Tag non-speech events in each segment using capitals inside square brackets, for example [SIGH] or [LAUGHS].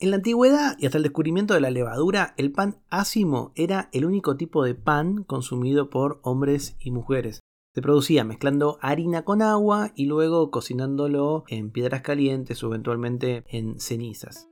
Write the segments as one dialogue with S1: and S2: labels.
S1: En la antigüedad y hasta el descubrimiento de la levadura, el pan ácimo era el único tipo de pan consumido por hombres y mujeres. Se producía mezclando harina con agua y luego cocinándolo en piedras calientes o eventualmente en cenizas.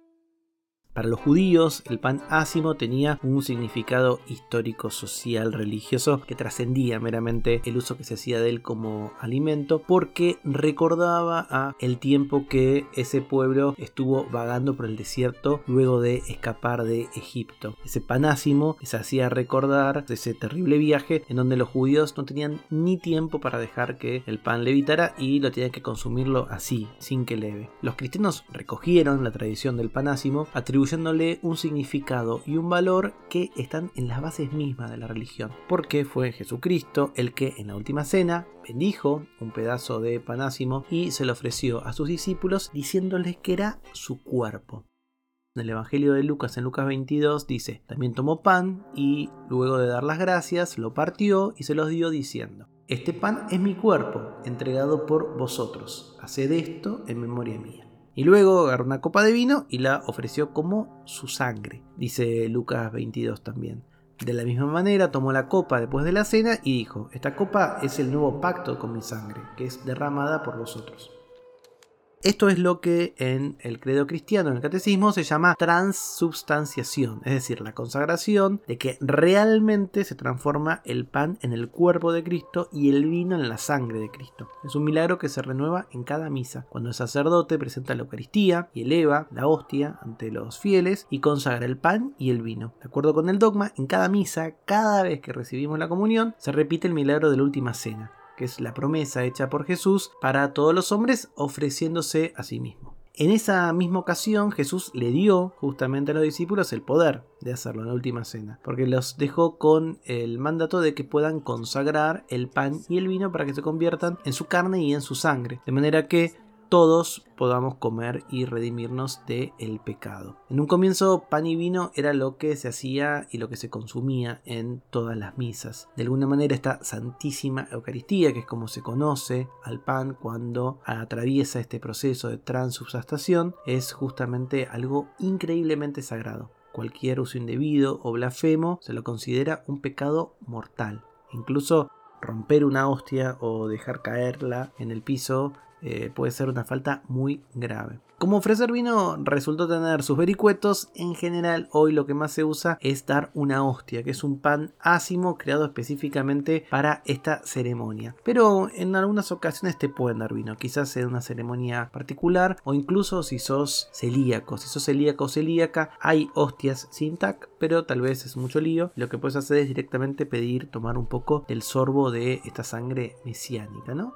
S1: Para los judíos, el pan ácimo tenía un significado histórico, social, religioso que trascendía meramente el uso que se hacía de él como alimento, porque recordaba a el tiempo que ese pueblo estuvo vagando por el desierto luego de escapar de Egipto. Ese pan ácimo les hacía recordar ese terrible viaje en donde los judíos no tenían ni tiempo para dejar que el pan levitara y lo tenían que consumirlo así, sin que leve. Los cristianos recogieron la tradición del pan ácimo, atribuyéndole un significado y un valor que están en las bases mismas de la religión. Porque fue Jesucristo el que en la última cena bendijo un pedazo de panásimo y se lo ofreció a sus discípulos diciéndoles que era su cuerpo. En el Evangelio de Lucas, en Lucas 22, dice, también tomó pan y luego de dar las gracias, lo partió y se los dio diciendo, este pan es mi cuerpo, entregado por vosotros, haced esto en memoria mía. Y luego agarró una copa de vino y la ofreció como su sangre, dice Lucas 22 también. De la misma manera tomó la copa después de la cena y dijo, esta copa es el nuevo pacto con mi sangre, que es derramada por vosotros. Esto es lo que en el credo cristiano, en el catecismo, se llama transubstanciación, es decir, la consagración de que realmente se transforma el pan en el cuerpo de Cristo y el vino en la sangre de Cristo. Es un milagro que se renueva en cada misa, cuando el sacerdote presenta la Eucaristía y eleva la hostia ante los fieles y consagra el pan y el vino. De acuerdo con el dogma, en cada misa, cada vez que recibimos la comunión, se repite el milagro de la última cena que es la promesa hecha por Jesús para todos los hombres ofreciéndose a sí mismo. En esa misma ocasión Jesús le dio justamente a los discípulos el poder de hacerlo en la última cena, porque los dejó con el mandato de que puedan consagrar el pan y el vino para que se conviertan en su carne y en su sangre, de manera que todos podamos comer y redimirnos del el pecado. En un comienzo pan y vino era lo que se hacía y lo que se consumía en todas las misas. De alguna manera esta Santísima Eucaristía, que es como se conoce al pan cuando atraviesa este proceso de transubstanciación, es justamente algo increíblemente sagrado. Cualquier uso indebido o blasfemo se lo considera un pecado mortal. Incluso romper una hostia o dejar caerla en el piso eh, puede ser una falta muy grave. Como ofrecer vino resultó tener sus vericuetos, en general hoy lo que más se usa es dar una hostia, que es un pan ácimo creado específicamente para esta ceremonia. Pero en algunas ocasiones te pueden dar vino, quizás en una ceremonia particular o incluso si sos celíaco. Si sos celíaco o celíaca, hay hostias sin tac, pero tal vez es mucho lío. Lo que puedes hacer es directamente pedir tomar un poco del sorbo de esta sangre mesiánica, ¿no?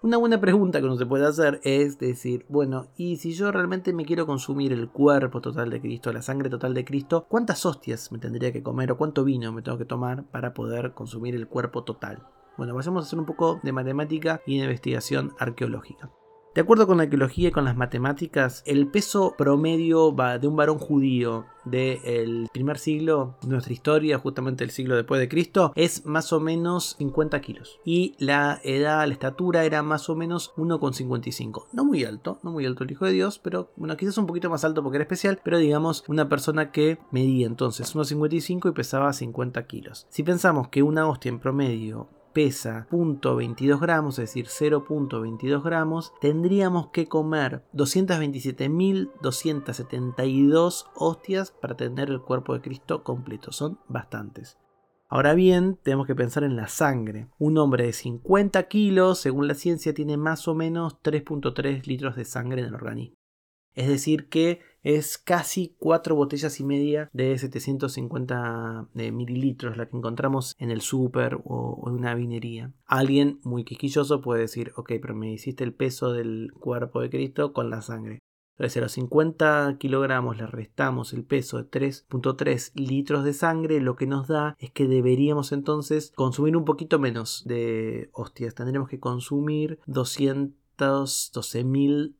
S1: Una buena pregunta que uno se puede hacer es decir, bueno, y si yo realmente me quiero consumir el cuerpo total de Cristo, la sangre total de Cristo, ¿cuántas hostias me tendría que comer o cuánto vino me tengo que tomar para poder consumir el cuerpo total? Bueno, vamos a hacer un poco de matemática y de investigación arqueológica. De acuerdo con la arqueología y con las matemáticas, el peso promedio de un varón judío del primer siglo de nuestra historia, justamente el siglo después de Cristo, es más o menos 50 kilos. Y la edad, la estatura era más o menos 1,55. No muy alto, no muy alto el Hijo de Dios, pero bueno, quizás un poquito más alto porque era especial, pero digamos una persona que medía entonces 1,55 y pesaba 50 kilos. Si pensamos que una hostia en promedio pesa 0.22 gramos, es decir, 0.22 gramos, tendríamos que comer 227.272 hostias para tener el cuerpo de Cristo completo. Son bastantes. Ahora bien, tenemos que pensar en la sangre. Un hombre de 50 kilos, según la ciencia, tiene más o menos 3.3 litros de sangre en el organismo. Es decir, que es casi 4 botellas y media de 750 eh, mililitros, la que encontramos en el súper o, en una vinería. Alguien muy quisquilloso puede decir, ok, pero me hiciste el peso del cuerpo de Cristo con la sangre. Entonces, a los 50 kilogramos le restamos el peso de 3.3 litros de sangre, lo que nos da es que deberíamos entonces consumir un poquito menos de hostias. Tendremos que consumir 212.000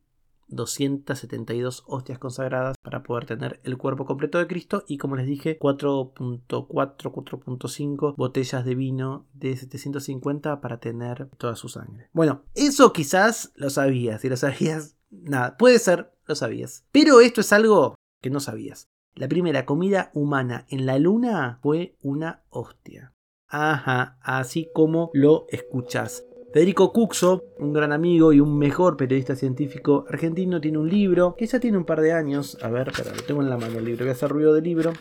S1: 272 hostias consagradas para poder tener el cuerpo completo de Cristo y como les dije 4.4 4.5 botellas de vino de 750 para tener toda su sangre. Bueno, eso quizás lo sabías, si lo sabías, nada, puede ser, lo sabías. Pero esto es algo que no sabías. La primera comida humana en la luna fue una hostia. Ajá, así como lo escuchas. Federico Cuxo, un gran amigo y un mejor periodista científico argentino, tiene un libro que ya tiene un par de años. A ver, pero lo tengo en la mano el libro, voy a hacer ruido del libro.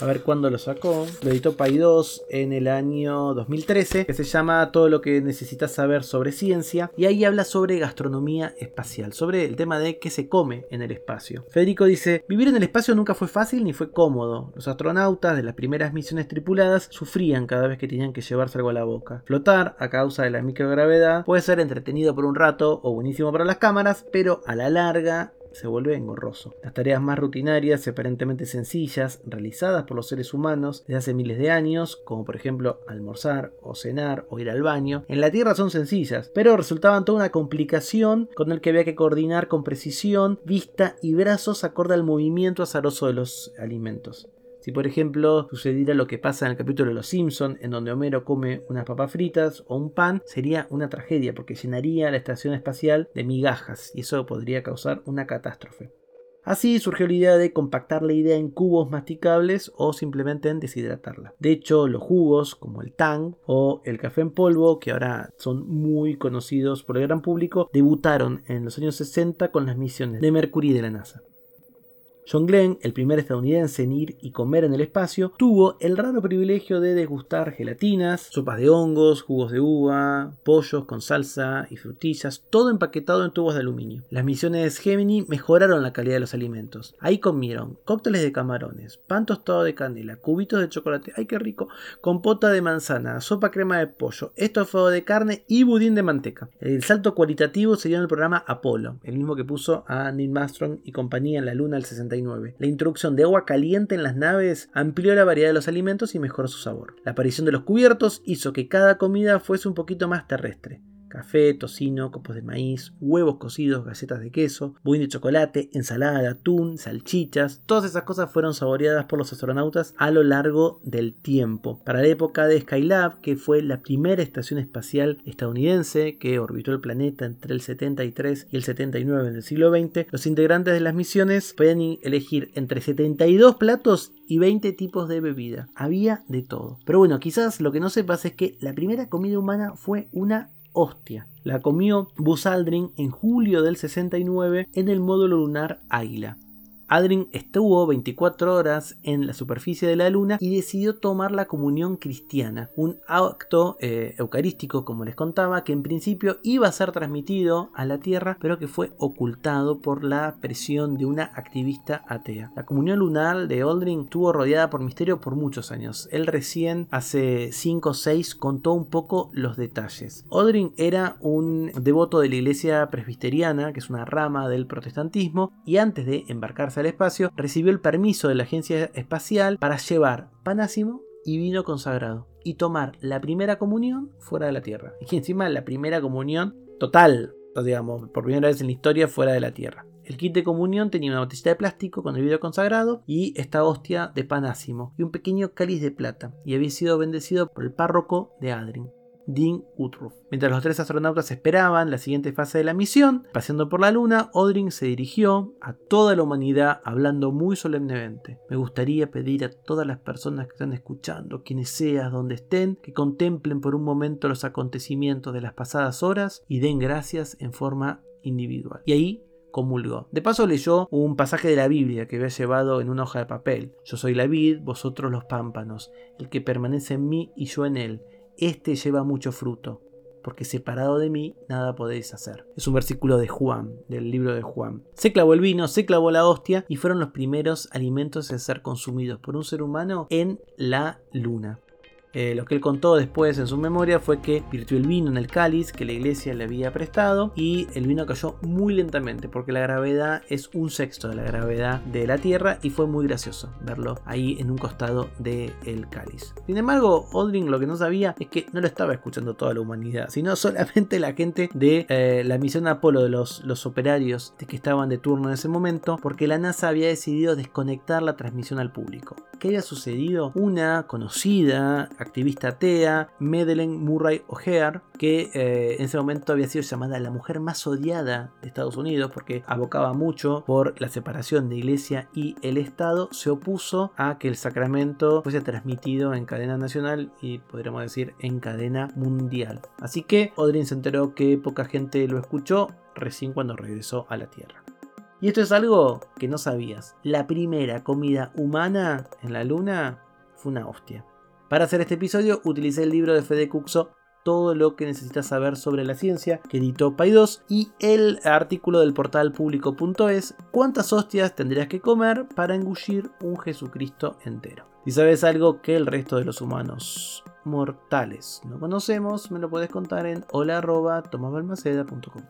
S1: A ver cuándo lo sacó. Lo editó Pay 2 en el año 2013, que se llama Todo lo que necesitas saber sobre ciencia. Y ahí habla sobre gastronomía espacial, sobre el tema de qué se come en el espacio. Federico dice, vivir en el espacio nunca fue fácil ni fue cómodo. Los astronautas de las primeras misiones tripuladas sufrían cada vez que tenían que llevarse algo a la boca. Flotar, a causa de la microgravedad, puede ser entretenido por un rato o buenísimo para las cámaras, pero a la larga se vuelve engorroso. Las tareas más rutinarias y aparentemente sencillas, realizadas por los seres humanos desde hace miles de años, como por ejemplo almorzar o cenar o ir al baño, en la Tierra son sencillas, pero resultaban toda una complicación con el que había que coordinar con precisión vista y brazos acorde al movimiento azaroso de los alimentos. Si por ejemplo sucediera lo que pasa en el capítulo de Los Simpson, en donde Homero come unas papas fritas o un pan, sería una tragedia porque llenaría la estación espacial de migajas y eso podría causar una catástrofe. Así surgió la idea de compactar la idea en cubos masticables o simplemente en deshidratarla. De hecho, los jugos como el Tang o el café en polvo, que ahora son muy conocidos por el gran público, debutaron en los años 60 con las misiones de Mercury de la NASA. John Glenn, el primer estadounidense en ir y comer en el espacio, tuvo el raro privilegio de degustar gelatinas, sopas de hongos, jugos de uva, pollos con salsa y frutillas, todo empaquetado en tubos de aluminio. Las misiones Gemini mejoraron la calidad de los alimentos. Ahí comieron cócteles de camarones, pan tostado de canela, cubitos de chocolate, ¡ay qué rico! Compota de manzana, sopa crema de pollo, estofado de carne y budín de manteca. El salto cualitativo se dio en el programa Apolo, el mismo que puso a Neil Armstrong y compañía en la Luna el 60 la introducción de agua caliente en las naves amplió la variedad de los alimentos y mejoró su sabor. La aparición de los cubiertos hizo que cada comida fuese un poquito más terrestre café, tocino, copos de maíz, huevos cocidos, galletas de queso, budín de chocolate, ensalada de atún, salchichas. Todas esas cosas fueron saboreadas por los astronautas a lo largo del tiempo. Para la época de Skylab, que fue la primera estación espacial estadounidense que orbitó el planeta entre el 73 y el 79 del siglo XX, los integrantes de las misiones podían elegir entre 72 platos y 20 tipos de bebida. Había de todo. Pero bueno, quizás lo que no sepas es que la primera comida humana fue una hostia. La comió Buzz Aldrin en julio del 69 en el módulo lunar Águila. Adrin estuvo 24 horas en la superficie de la luna y decidió tomar la comunión cristiana, un acto eh, eucarístico, como les contaba, que en principio iba a ser transmitido a la Tierra, pero que fue ocultado por la presión de una activista atea. La comunión lunar de Aldrin estuvo rodeada por misterio por muchos años. Él recién, hace 5 o 6, contó un poco los detalles. Aldrin era un devoto de la iglesia presbiteriana, que es una rama del protestantismo, y antes de embarcarse al espacio, recibió el permiso de la agencia espacial para llevar panásimo y vino consagrado y tomar la primera comunión fuera de la Tierra. Y encima la primera comunión total, digamos, por primera vez en la historia fuera de la Tierra. El kit de comunión tenía una botellita de plástico con el vidrio consagrado y esta hostia de panásimo y un pequeño cáliz de plata y había sido bendecido por el párroco de Adrin. Dean Utroff. Mientras los tres astronautas esperaban la siguiente fase de la misión, paseando por la Luna, Aldrin se dirigió a toda la humanidad hablando muy solemnemente. Me gustaría pedir a todas las personas que están escuchando, quienes sean, donde estén, que contemplen por un momento los acontecimientos de las pasadas horas y den gracias en forma individual. Y ahí comulgó. De paso leyó un pasaje de la Biblia que había llevado en una hoja de papel. Yo soy la vid, vosotros los pámpanos. El que permanece en mí y yo en él este lleva mucho fruto, porque separado de mí nada podéis hacer. Es un versículo de Juan, del libro de Juan. Se clavó el vino, se clavó la hostia y fueron los primeros alimentos a ser consumidos por un ser humano en la luna. Eh, lo que él contó después en su memoria fue que virtió el vino en el cáliz que la iglesia le había prestado y el vino cayó muy lentamente porque la gravedad es un sexto de la gravedad de la Tierra y fue muy gracioso verlo ahí en un costado del cáliz. Sin embargo, Aldrin lo que no sabía es que no lo estaba escuchando toda la humanidad, sino [LAUGHS] solamente la gente de eh, la misión Apolo, de los, los operarios de que estaban de turno en ese momento, porque la NASA había decidido desconectar la transmisión al público. ¿Qué había sucedido? Una conocida activista atea, Madeleine Murray O'Hare, que eh, en ese momento había sido llamada la mujer más odiada de Estados Unidos porque abocaba mucho por la separación de iglesia y el Estado, se opuso a que el sacramento fuese transmitido en cadena nacional y podríamos decir en cadena mundial. Así que Odrin se enteró que poca gente lo escuchó recién cuando regresó a la Tierra. Y esto es algo que no sabías. La primera comida humana en la luna fue una hostia. Para hacer este episodio utilicé el libro de Fede Cuxo todo lo que necesitas saber sobre la ciencia que editó Pay2 y el artículo del portal público.es cuántas hostias tendrías que comer para engullir un Jesucristo entero. Si sabes algo que el resto de los humanos mortales no conocemos, me lo puedes contar en hola.tomasbalmaceda.com.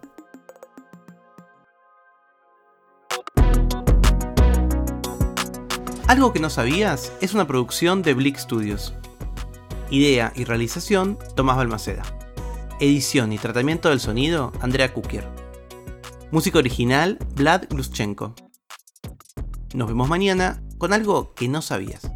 S1: Algo que no sabías es una producción de Blick Studios. Idea y realización Tomás Balmaceda. Edición y tratamiento del sonido Andrea Kukier. Música original Vlad Gluschenko. Nos vemos mañana con algo que no sabías.